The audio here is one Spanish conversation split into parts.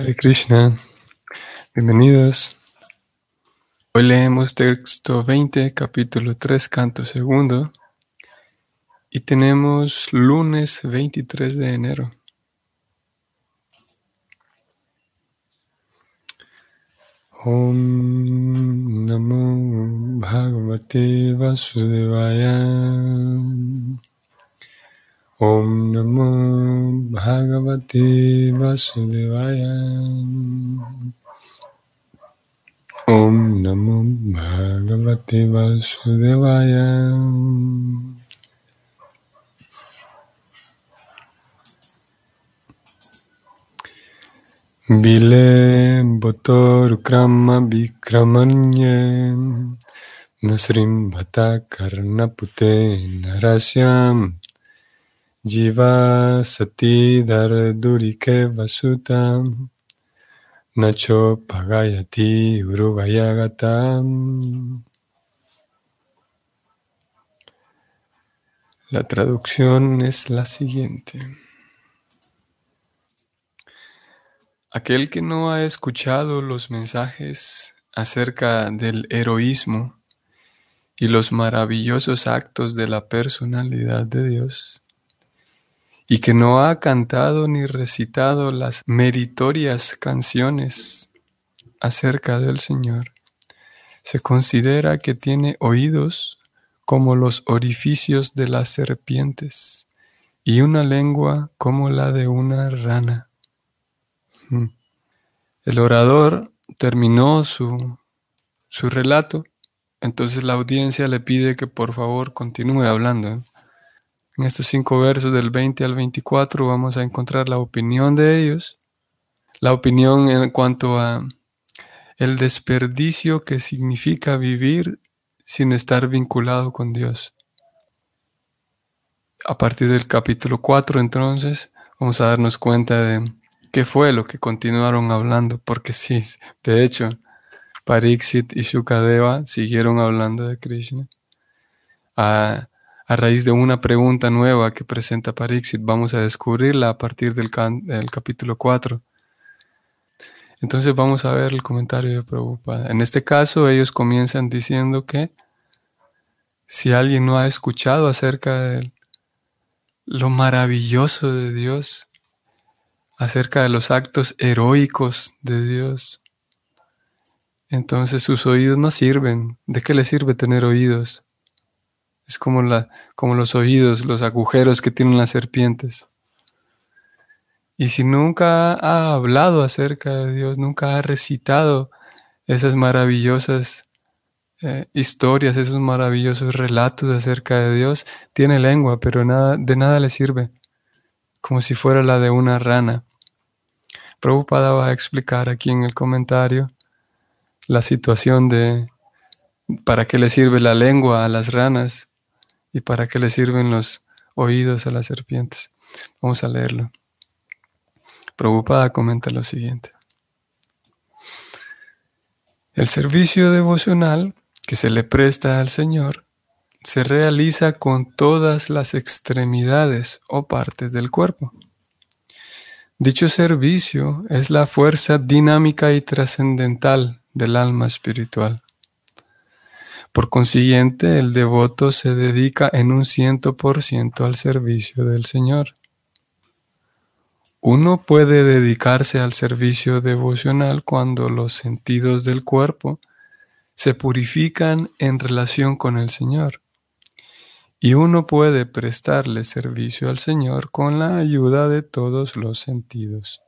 Hare Krishna, bienvenidos. Hoy leemos texto 20, capítulo 3, canto segundo, y tenemos lunes 23 de enero. Om Namo Bhagavate Vasudevaya. Om Namo Bhagavate Vasudevaya. Om Namo Bhagavate Vasudevaya. Vile Botor Krama Vikramanye Nasrim Bhata Karnapute Narasyam Jiva Sati Dardurike Vasutam Nacho Pagayati Uruvayagatam La traducción es la siguiente. Aquel que no ha escuchado los mensajes acerca del heroísmo y los maravillosos actos de la personalidad de Dios, y que no ha cantado ni recitado las meritorias canciones acerca del Señor, se considera que tiene oídos como los orificios de las serpientes y una lengua como la de una rana. El orador terminó su, su, relato, entonces la audiencia le pide que por favor continúe hablando. En estos cinco versos del 20 al 24 vamos a encontrar la opinión de ellos, la opinión en cuanto a el desperdicio que significa vivir sin estar vinculado con Dios. A partir del capítulo 4 entonces vamos a darnos cuenta de qué fue lo que continuaron hablando, porque sí, de hecho, Pariksit y Shukadeva siguieron hablando de Krishna. A, a, raíz de una pregunta nueva que presenta Pariksit, vamos a descubrirla a partir del, capítulo 4. Entonces vamos a ver el comentario de Prabhupada. En este caso, ellos comienzan diciendo que si alguien no ha escuchado acerca de lo maravilloso de Dios, acerca de los actos heroicos de Dios, entonces sus oídos no sirven. ¿De qué le sirve tener oídos? Es como, la, como los oídos, los agujeros que tienen las serpientes. Y si nunca ha hablado acerca de Dios, nunca ha recitado esas maravillosas eh, historias, esos maravillosos relatos acerca de Dios, tiene lengua, pero nada, de nada le sirve, como si fuera la de una rana. Prabhupada va a explicar aquí en el comentario la situación de para qué le sirve la lengua a las ranas y para qué le sirven los oídos a las serpientes. Vamos a leerlo. Prabhupada comenta lo siguiente. El servicio devocional que se le presta al Señor se realiza con todas las extremidades o partes del cuerpo. Dicho servicio es la fuerza dinámica y trascendental del alma espiritual. Por consiguiente, el devoto se dedica en un ciento por ciento al servicio del Señor. Uno puede dedicarse al servicio devocional cuando los sentidos del cuerpo se purifican en relación con el Señor y uno puede prestarle servicio al Señor con la ayuda de todos los sentidos.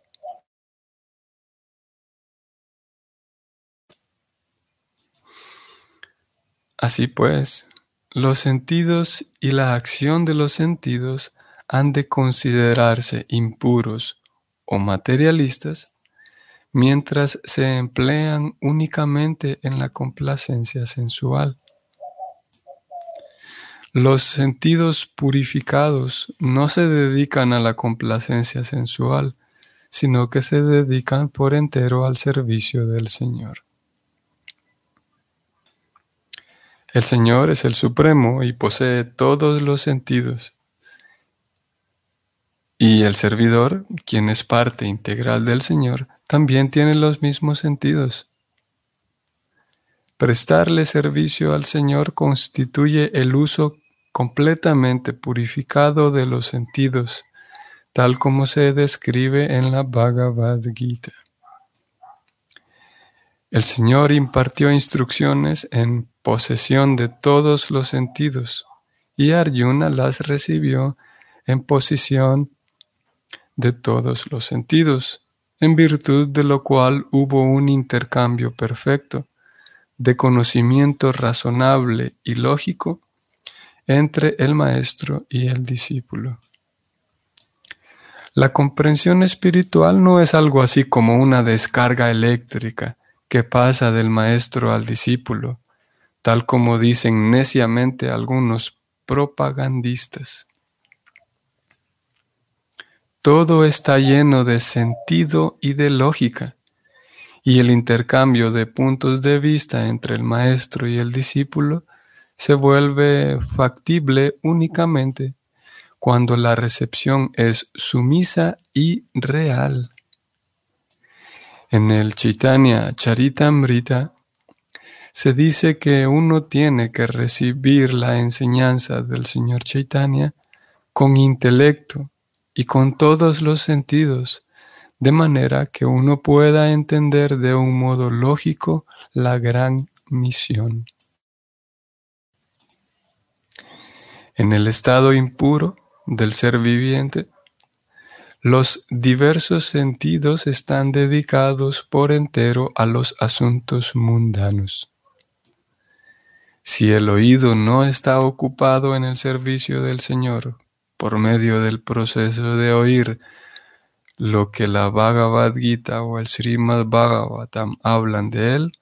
Así pues, los sentidos y la acción de los sentidos han de considerarse impuros o materialistas mientras se emplean únicamente en la complacencia sensual. Los sentidos purificados no se dedican a la complacencia sensual, sino que se dedican por entero al servicio del Señor. El Señor es el Supremo y posee todos los sentidos. Y el servidor, quien es parte integral del Señor, también tiene los mismos sentidos. Prestarle servicio al Señor constituye el uso completamente purificado de los sentidos, tal como se describe en la Bhagavad Gita. El Señor impartió instrucciones en posesión de todos los sentidos y Arjuna las recibió en posición de todos los sentidos, en virtud de lo cual hubo un intercambio perfecto de conocimiento razonable y lógico entre el maestro y el discípulo. La comprensión espiritual no es algo así como una descarga eléctrica que pasa del maestro al discípulo, tal como dicen neciamente algunos propagandistas. Todo está lleno de sentido y de lógica, y el intercambio de puntos de vista entre el maestro y el discípulo se vuelve factible únicamente cuando la recepción es sumisa y real. En el Chaitanya Charitamrita se dice que uno tiene que recibir la enseñanza del Señor Chaitanya con intelecto y con todos los sentidos, de manera que uno pueda entender de un modo lógico la gran misión. En el estado impuro del ser viviente, los diversos sentidos están dedicados por entero a los asuntos mundanos. Si el oído no está ocupado en el servicio del Señor por medio del proceso de oír lo que la Bhagavad Gita o el Srimad Bhagavatam hablan de él,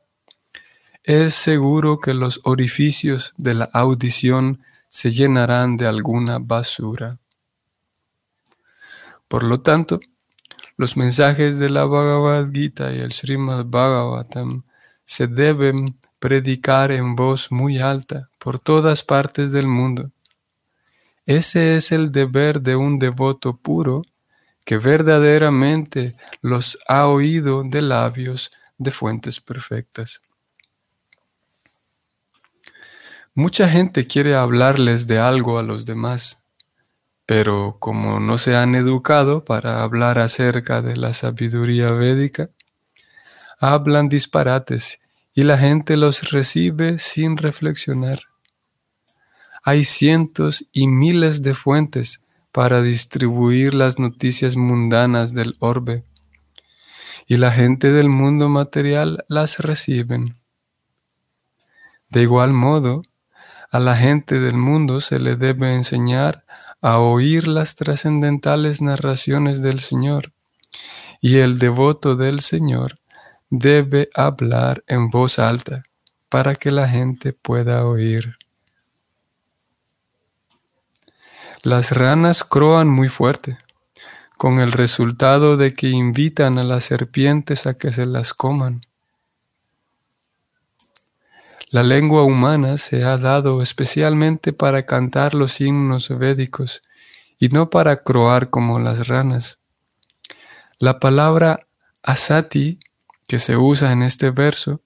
es seguro que los orificios de la audición se llenarán de alguna basura. Por lo tanto, los mensajes de la Bhagavad Gita y el Srimad Bhagavatam se deben predicar en voz muy alta por todas partes del mundo. Ese es el deber de un devoto puro que verdaderamente los ha oído de labios de fuentes perfectas. Mucha gente quiere hablarles de algo a los demás, pero como no se han educado para hablar acerca de la sabiduría védica, hablan disparates y la gente los recibe sin reflexionar. Hay cientos y miles de fuentes para distribuir las noticias mundanas del orbe, y la gente del mundo material las reciben. De igual modo, a la gente del mundo se le debe enseñar a oír las trascendentales narraciones del Señor, y el devoto del Señor debe hablar en voz alta para que la gente pueda oír. Las ranas croan muy fuerte, con el resultado de que invitan a las serpientes a que se las coman. La lengua humana se ha dado especialmente para cantar los himnos védicos y no para croar como las ranas. La palabra asati que se usa en este verso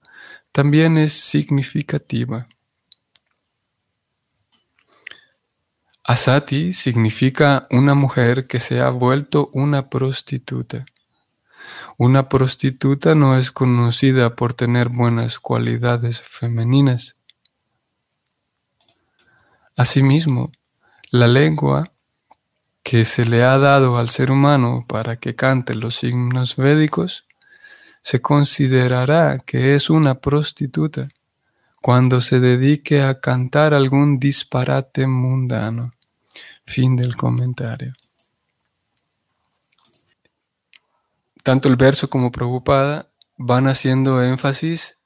también es significativa. Asati significa una mujer que se ha vuelto una prostituta. Una prostituta no es conocida por tener buenas cualidades femeninas. Asimismo, la lengua que se le ha dado al ser humano para que cante los himnos védicos se considerará que es una prostituta cuando se dedique a cantar algún disparate mundano. Fin del comentario. Tanto el verso como Preocupada van haciendo énfasis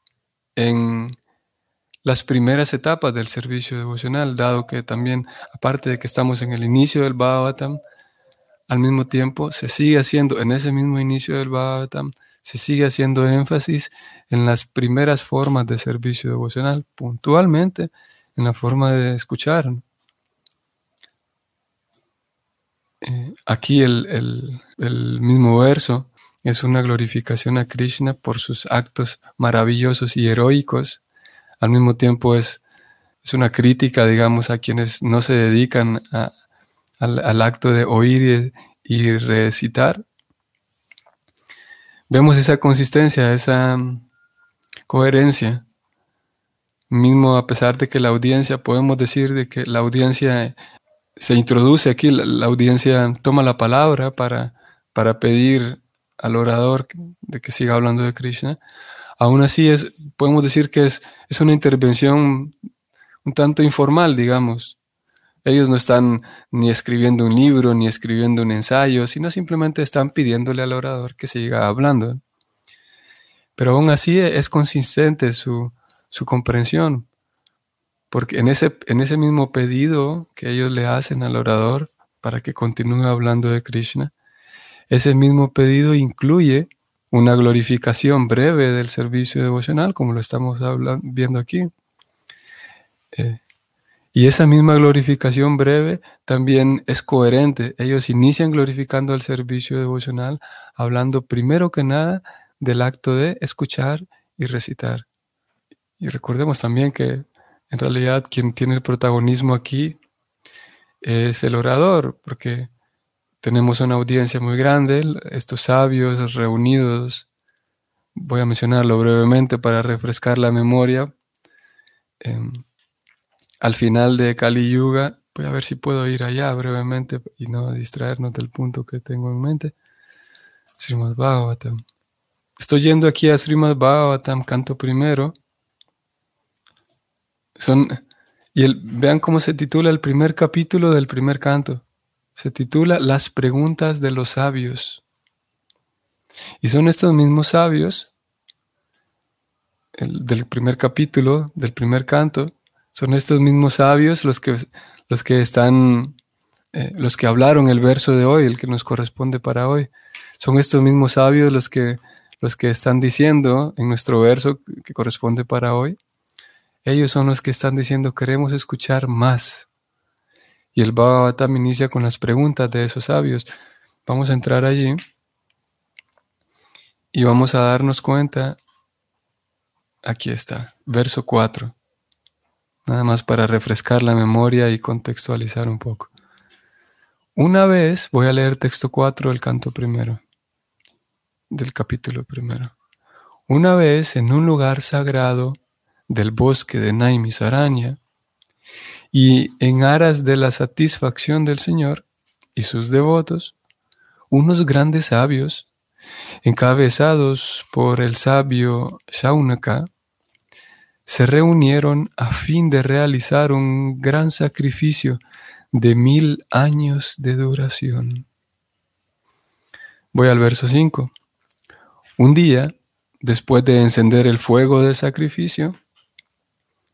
en las primeras etapas del servicio devocional, dado que también, aparte de que estamos en el inicio del Bhagavatam, al mismo tiempo se sigue haciendo en ese mismo inicio del Bhagavatam se sigue haciendo énfasis en las primeras formas de servicio devocional, puntualmente en la forma de escuchar. Eh, aquí el, mismo verso es una glorificación a Krishna por sus actos maravillosos y heroicos. Al mismo tiempo es, es una crítica, digamos, a quienes no se dedican al, acto de oír y recitar. Vemos esa consistencia, esa coherencia. Mismo a pesar de que la audiencia, podemos decir de que la audiencia se introduce aquí, la, audiencia toma la palabra para, para pedir al orador de que siga hablando de Krishna. Aún así, es, podemos decir que es, es una intervención un tanto informal, digamos. Ellos no están ni escribiendo un libro, ni escribiendo un ensayo, sino simplemente están pidiéndole al orador que siga hablando. Pero aún así es consistente su, su comprensión, porque en ese, en ese mismo pedido que ellos le hacen al orador para que continúe hablando de Krishna, ese mismo pedido incluye una glorificación breve del servicio devocional, como lo estamos hablando, viendo aquí. Eh, y esa misma glorificación breve también es coherente. Ellos inician glorificando el servicio devocional, hablando primero que nada del acto de escuchar y recitar. Y recordemos también que en realidad quien tiene el protagonismo aquí es el orador, porque tenemos una audiencia muy grande, estos sabios reunidos, voy a mencionarlo brevemente para refrescar la memoria. Em, al final de Kali Yuga, voy a ver si puedo ir allá brevemente y no distraernos del punto que tengo en mente. Srimad Bhagavatam. Estoy yendo aquí a Srimad Bhagavatam, canto primero. Son, y el, vean cómo se titula el primer capítulo del primer canto. Se titula Las preguntas de los sabios. Y son estos mismos sabios el, del primer capítulo, del primer canto, son estos mismos sabios los que, los que están, eh, los que hablaron el verso de hoy, el que nos corresponde para hoy. Son estos mismos sabios los que, los que están diciendo en nuestro verso que corresponde para hoy, ellos son los que están diciendo, queremos escuchar más. Y el Bhagavatam inicia con las preguntas de esos sabios. Vamos a entrar allí y vamos a darnos cuenta. Aquí está, verso 4. Nada más para refrescar la memoria y contextualizar un poco. Una vez voy a leer texto 4 del canto primero, del capítulo primero. Una vez en un lugar sagrado del bosque de Naimisaranya, y en aras de la satisfacción del Señor y sus devotos, unos grandes sabios, encabezados por el sabio Shaunaka, se reunieron a fin de realizar un gran sacrificio de mil años de duración. Voy al verso 5. Un día, después de encender el fuego del sacrificio,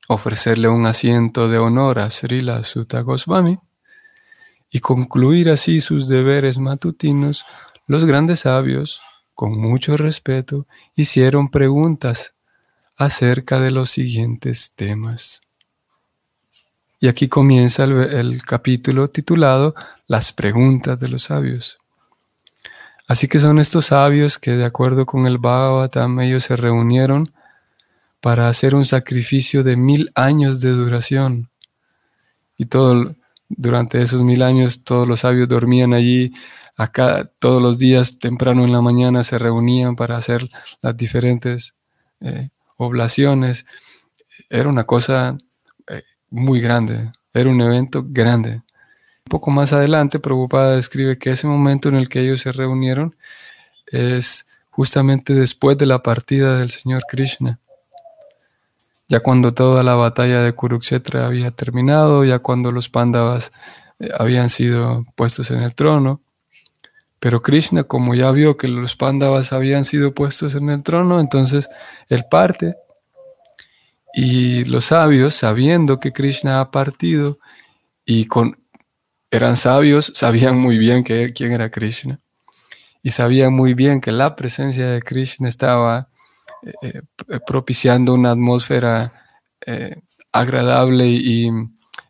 ofrecerle un asiento de honor a Srila Sutta Goswami y concluir así sus deberes matutinos, los grandes sabios, con mucho respeto, hicieron preguntas acerca de los siguientes temas. Y aquí comienza el, capítulo titulado Las preguntas de los sabios. Así que son estos sabios que de acuerdo con el Bhagavatam ellos se reunieron para hacer un sacrificio de mil años de duración. Y todo, durante esos mil años todos los sabios dormían allí, acá todos los días temprano en la mañana se reunían para hacer las diferentes eh, oblaciones. Era una cosa eh, muy grande, era un evento grande. Un poco más adelante, Prabhupada describe que ese momento en el que ellos se reunieron es justamente después de la partida del Señor Krishna ya cuando toda la batalla de Kurukshetra había terminado, ya cuando los Pandavas eh, habían sido puestos en el trono. Pero Krishna, como ya vio que los Pandavas habían sido puestos en el trono, entonces él parte. Y los sabios, sabiendo que Krishna ha partido y con, eran sabios, sabían muy bien que, quién era Krishna. Y sabían muy bien que la presencia de Krishna estaba eh, propiciando una atmósfera eh, agradable y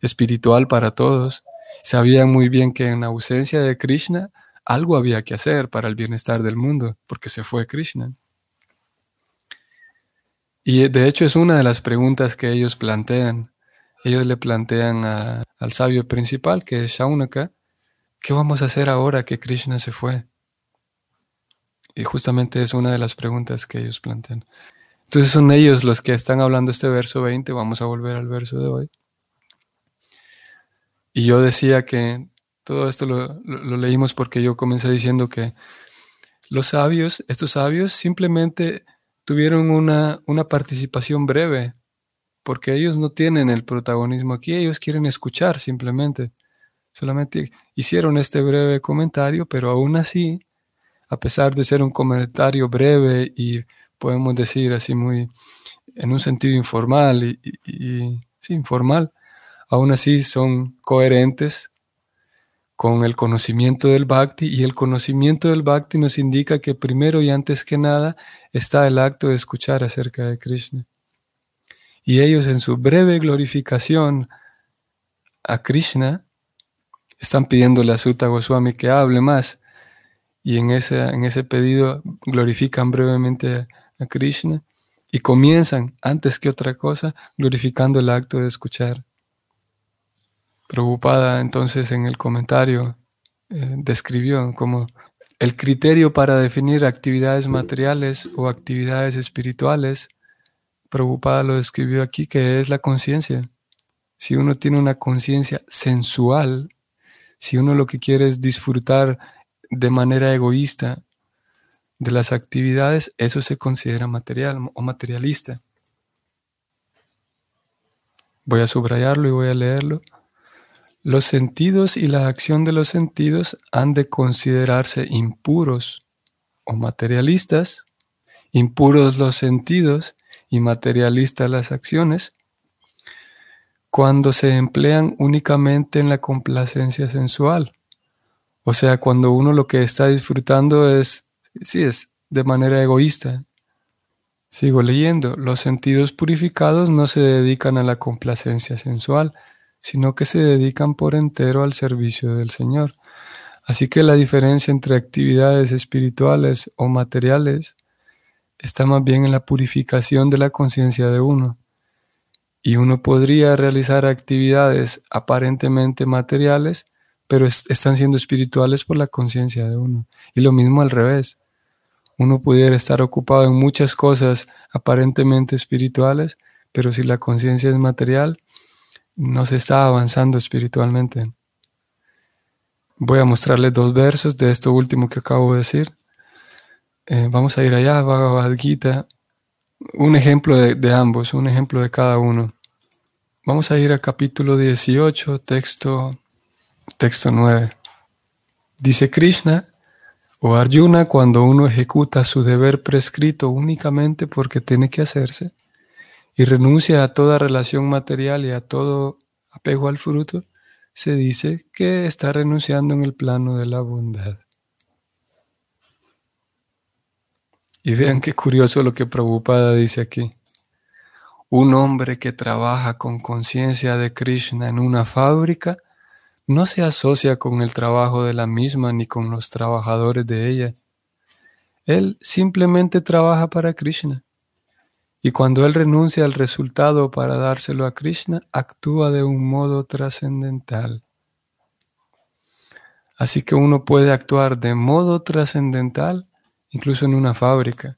espiritual para todos. Sabían muy bien que en ausencia de Krishna algo había que hacer para el bienestar del mundo, porque se fue Krishna. Y de hecho es una de las preguntas que ellos plantean. Ellos le plantean al sabio principal, que es Shaunaka, ¿qué vamos a hacer ahora que Krishna se fue? Y justamente es una de las preguntas que ellos plantean. Entonces son ellos los que están hablando este verso 20. Vamos a volver al verso de hoy. Y yo decía que todo esto lo, leímos porque yo comencé diciendo que los sabios, estos sabios, simplemente tuvieron una, una participación breve, porque ellos no tienen el protagonismo aquí, ellos quieren escuchar simplemente. Solamente hicieron este breve comentario, pero aún así, a pesar de ser un comentario breve y podemos decir así muy en un sentido informal y, informal, aún así son coherentes con el conocimiento del bhakti y el conocimiento del bhakti nos indica que primero y antes que nada está el acto de escuchar acerca de Krishna. Y ellos en su breve glorificación a Krishna están pidiéndole a Sutta Goswami que hable más y en ese, en ese pedido glorifican brevemente a Krishna y comienzan antes que otra cosa glorificando el acto de escuchar. Preocupada entonces en el comentario eh, describió como el criterio para definir actividades materiales o actividades espirituales, preocupada lo describió aquí, que es la conciencia. Si uno tiene una conciencia sensual, si uno lo que quiere es disfrutar de manera egoísta de las actividades, eso se considera material o materialista. Voy a subrayarlo y voy a leerlo. Los sentidos y la acción de los sentidos han de considerarse impuros o materialistas, impuros los sentidos y materialistas las acciones, cuando se emplean únicamente en la complacencia sensual. O sea, cuando uno lo que está disfrutando es, sí, es de manera egoísta. Sigo leyendo, los sentidos purificados no se dedican a la complacencia sensual, sino que se dedican por entero al servicio del Señor. Así que la diferencia entre actividades espirituales o materiales está más bien en la purificación de la conciencia de uno. Y uno podría realizar actividades aparentemente materiales, pero están siendo espirituales por la conciencia de uno. Y lo mismo al revés. Uno pudiera estar ocupado en muchas cosas aparentemente espirituales, pero si la conciencia es material, no se está avanzando espiritualmente. Voy a mostrarles dos versos de esto último que acabo de decir. Eh, vamos a ir allá, Bhagavad Gita. Un ejemplo de, ambos, un ejemplo de cada uno. Vamos a ir a capítulo 18, texto, texto 9. Dice Krishna, o Arjuna, cuando uno ejecuta su deber prescrito únicamente porque tiene que hacerse, y renuncia a toda relación material y a todo apego al fruto, se dice que está renunciando en el plano de la bondad. Y vean qué curioso lo que Prabhupada dice aquí. Un hombre que trabaja con conciencia de Krishna en una fábrica no se asocia con el trabajo de la misma ni con los trabajadores de ella. Él simplemente trabaja para Krishna. Y cuando él renuncia al resultado para dárselo a Krishna, actúa de un modo trascendental. Así que uno puede actuar de modo trascendental incluso en una fábrica.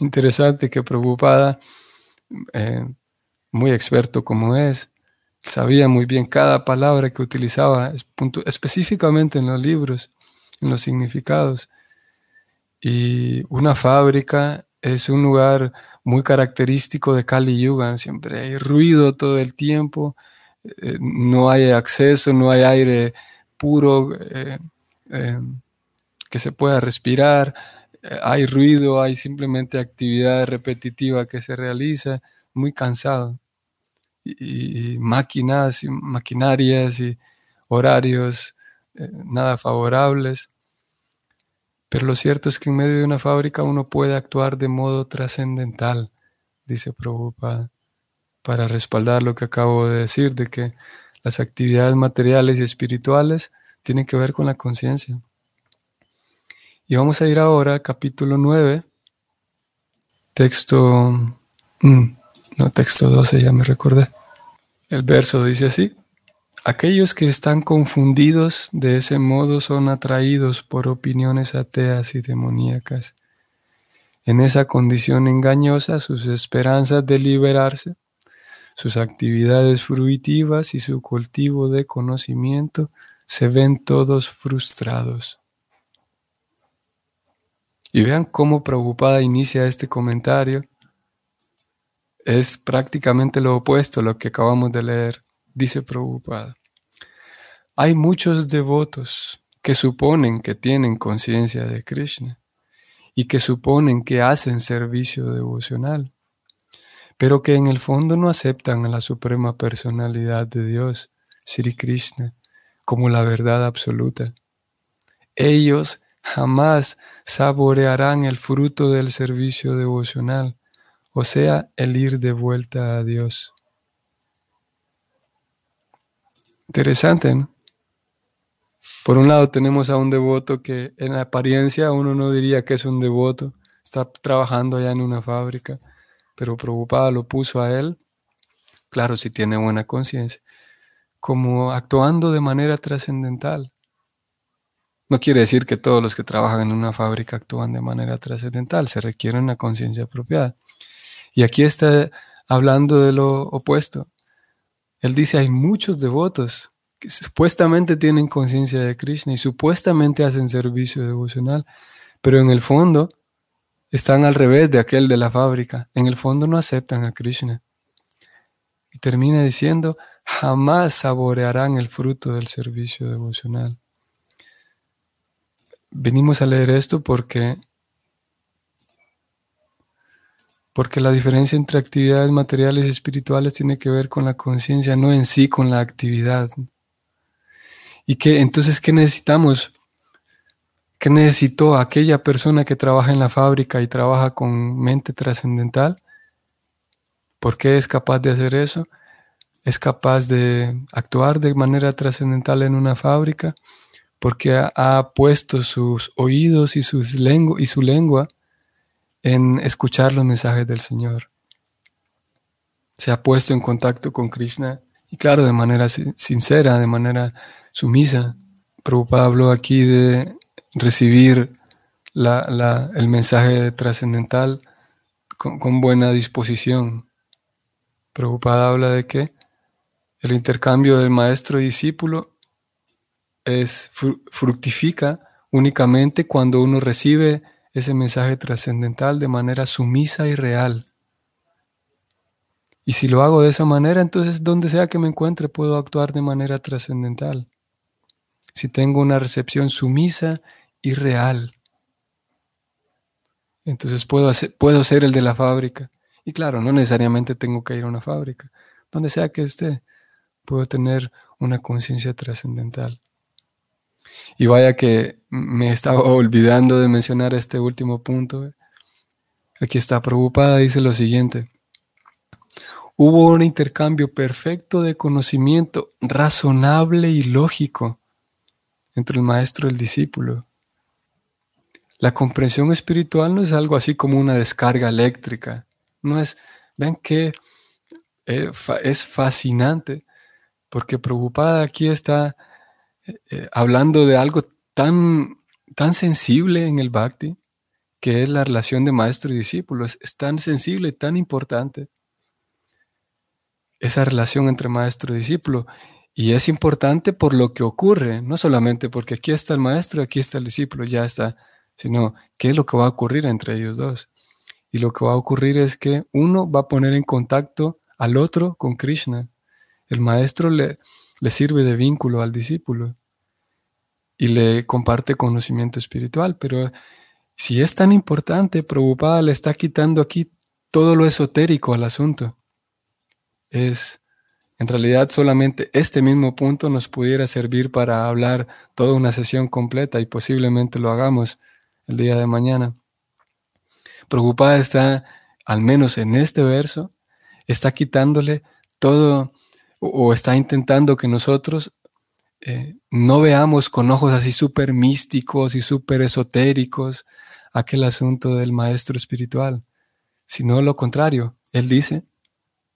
Interesante que Prabhupada, eh, muy experto como es, sabía muy bien cada palabra que utilizaba específicamente en los libros, en los significados. Y una fábrica es un lugar muy característico de Kali Yuga. Siempre hay ruido todo el tiempo, eh, no hay acceso, no hay aire puro eh, eh, que se pueda respirar, hay ruido, hay simplemente actividad repetitiva que se realiza, muy cansado. Y, máquinas y maquinarias y horarios nada favorables. Pero lo cierto es que en medio de una fábrica uno puede actuar de modo trascendental, dice Prabhupada, para respaldar lo que acabo de decir, de que las actividades materiales y espirituales tienen que ver con la conciencia. Y vamos a ir ahora al capítulo 9, texto, mm, no, texto 12, ya me recordé. El verso dice así, aquellos que están confundidos de ese modo son atraídos por opiniones ateas y demoníacas. En esa condición engañosa, sus esperanzas de liberarse, sus actividades fruitivas y su cultivo de conocimiento se ven todos frustrados. Y vean cómo preocupada inicia este comentario. Es prácticamente lo opuesto a lo que acabamos de leer. Dice preocupada. Hay muchos devotos que suponen que tienen conciencia de Krishna y que suponen que hacen servicio devocional, pero que en el fondo no aceptan a la suprema personalidad de Dios, Sri Krishna, como la verdad absoluta. Ellos jamás saborearán el fruto del servicio devocional, o sea, el ir de vuelta a Dios. Interesante, ¿no? Por un lado tenemos a un devoto que en apariencia uno no diría que es un devoto, está trabajando allá en una fábrica, pero preocupada lo puso a él, claro, si tiene buena conciencia, como actuando de manera trascendental. No quiere decir que todos los que trabajan en una fábrica actúan de manera trascendental, se requiere una conciencia apropiada. Y aquí está hablando de lo opuesto. Él dice, hay muchos devotos que supuestamente tienen conciencia de Krishna y supuestamente hacen servicio devocional, pero en el fondo están al revés de aquel de la fábrica. En el fondo no aceptan a Krishna. Y termina diciendo, jamás saborearán el fruto del servicio devocional venimos a leer esto porque porque la diferencia entre actividades materiales y espirituales tiene que ver con la conciencia, no en sí con la actividad. Y que entonces, ¿qué necesitamos? ¿Qué necesitó aquella persona que trabaja en la fábrica y trabaja con mente trascendental? ¿Por qué es capaz de hacer eso? Es capaz de actuar de manera trascendental en una fábrica porque ha, puesto sus oídos y, sus y su lengua en escuchar los mensajes del Señor. Se ha puesto en contacto con Krishna y claro, de manera sincera, de manera sumisa. Prabhupada habló aquí de recibir el mensaje trascendental con, con, buena disposición. Prabhupada habla de que el intercambio del maestro y discípulo es, fructifica únicamente cuando uno recibe ese mensaje trascendental de manera sumisa y real. Y si lo hago de esa manera, entonces donde sea que me encuentre puedo actuar de manera trascendental. Si tengo una recepción sumisa y real, entonces puedo, puedo ser el de la fábrica. Y claro, no necesariamente tengo que ir a una fábrica. Donde sea que esté, puedo tener una conciencia trascendental. Y vaya que me estaba olvidando de mencionar este último punto. Aquí está preocupada, dice lo siguiente. Hubo un intercambio perfecto de conocimiento, razonable y lógico, entre el maestro y el discípulo. La comprensión espiritual no es algo así como una descarga eléctrica. No es, ven que eh, es fascinante, porque preocupada aquí está eh, hablando de algo tan, tan sensible en el bhakti, que es la relación de maestro y discípulo. Es, tan sensible, tan importante esa relación entre maestro y discípulo. Y es importante por lo que ocurre, no solamente porque aquí está el maestro, aquí está el discípulo, ya está, sino qué es lo que va a ocurrir entre ellos dos. Y lo que va a ocurrir es que uno va a poner en contacto al otro con Krishna. El maestro le, le sirve de vínculo al discípulo y le comparte conocimiento espiritual. Pero si es tan importante, Prabhupada le está quitando aquí todo lo esotérico al asunto. Es, en realidad, solamente este mismo punto nos pudiera servir para hablar toda una sesión completa y posiblemente lo hagamos el día de mañana. Prabhupada está, al menos en este verso, está quitándole todo o está intentando que nosotros eh, no veamos con ojos así súper místicos y súper esotéricos aquel asunto del maestro espiritual, sino lo contrario. Él dice,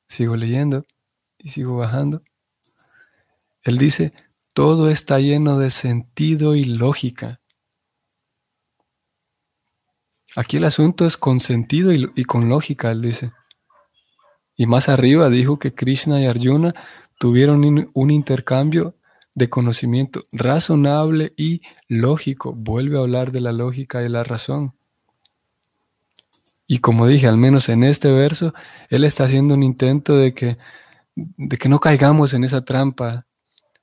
sigo leyendo y sigo bajando, él dice, todo está lleno de sentido y lógica. Aquí el asunto es con sentido y, con lógica, él dice. Y más arriba dijo que Krishna y Arjuna tuvieron un intercambio de conocimiento razonable y lógico. Vuelve a hablar de la lógica y la razón. Y como dije, al menos en este verso, él está haciendo un intento de que, de que no caigamos en esa trampa,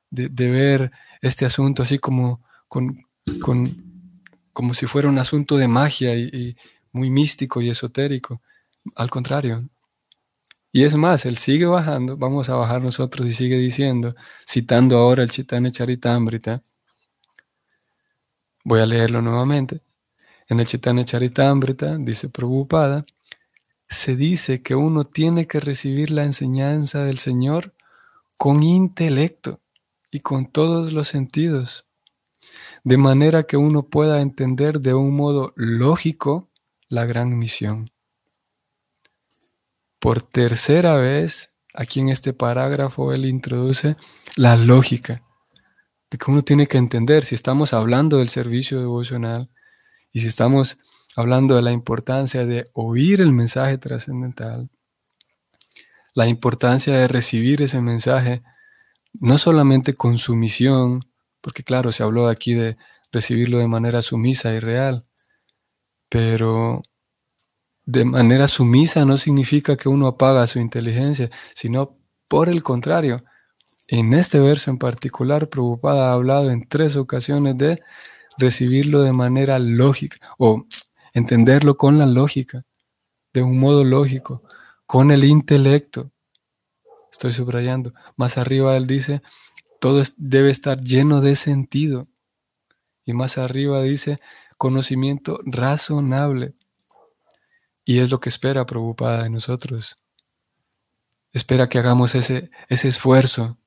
de, ver este asunto así como, con, como si fuera un asunto de magia y muy místico y esotérico. Al contrario, y es más, él sigue bajando, vamos a bajar nosotros y sigue diciendo, citando ahora el Chaitanya Charitamrita. Voy a leerlo nuevamente. En el Chaitanya Charitamrita, dice Prabhupada, se dice que uno tiene que recibir la enseñanza del Señor con intelecto y con todos los sentidos, de manera que uno pueda entender de un modo lógico la gran misión. Por tercera vez, aquí en este parágrafo, él introduce la lógica de que uno tiene que entender si estamos hablando del servicio devocional y si estamos hablando de la importancia de oír el mensaje trascendental, la importancia de recibir ese mensaje, no solamente con sumisión, porque claro, se habló aquí de recibirlo de manera sumisa y real, pero de manera sumisa no significa que uno apaga su inteligencia, sino por el contrario. En este verso en particular, Prabhupada ha hablado en tres ocasiones de recibirlo de manera lógica o entenderlo con la lógica, de un modo lógico, con el intelecto. Estoy subrayando. Más arriba él dice, todo debe estar lleno de sentido. Y más arriba dice, conocimiento razonable. Y es lo que espera preocupada de nosotros. Espera que hagamos ese, ese esfuerzo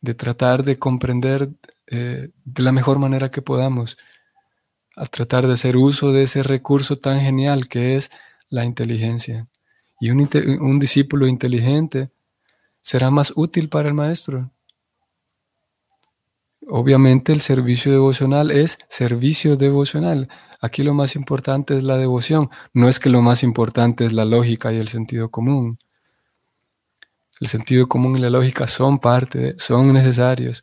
de tratar de comprender eh, de la mejor manera que podamos, a tratar de hacer uso de ese recurso tan genial que es la inteligencia. Y un, un discípulo inteligente será más útil para el maestro. Obviamente el servicio devocional es servicio devocional. Aquí lo más importante es la devoción, no es que lo más importante es la lógica y el sentido común. El sentido común y la lógica son parte, son necesarios.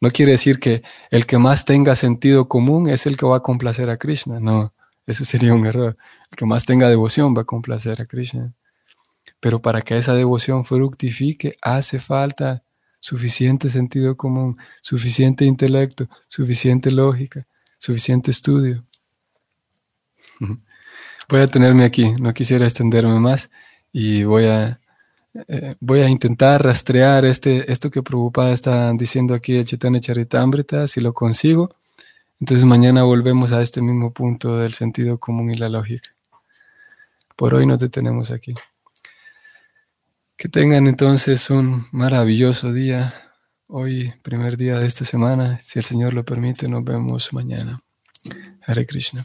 No quiere decir que el que más tenga sentido común es el que va a complacer a Krishna, no, eso sería un error. El que más tenga devoción va a complacer a Krishna. Pero para que esa devoción fructifique hace falta suficiente sentido común, suficiente intelecto, suficiente lógica, suficiente estudio. Voy a tenerme aquí, no quisiera extenderme más y voy a, eh, voy a intentar rastrear este, esto que Prabhupada está diciendo aquí de Chaitanya Charitamrita, si lo consigo. Entonces mañana volvemos a este mismo punto del sentido común y la lógica. Por hoy nos detenemos aquí. Que tengan entonces un maravilloso día. Hoy, primer día de esta semana. Si el Señor lo permite, nos vemos mañana. Hare Krishna.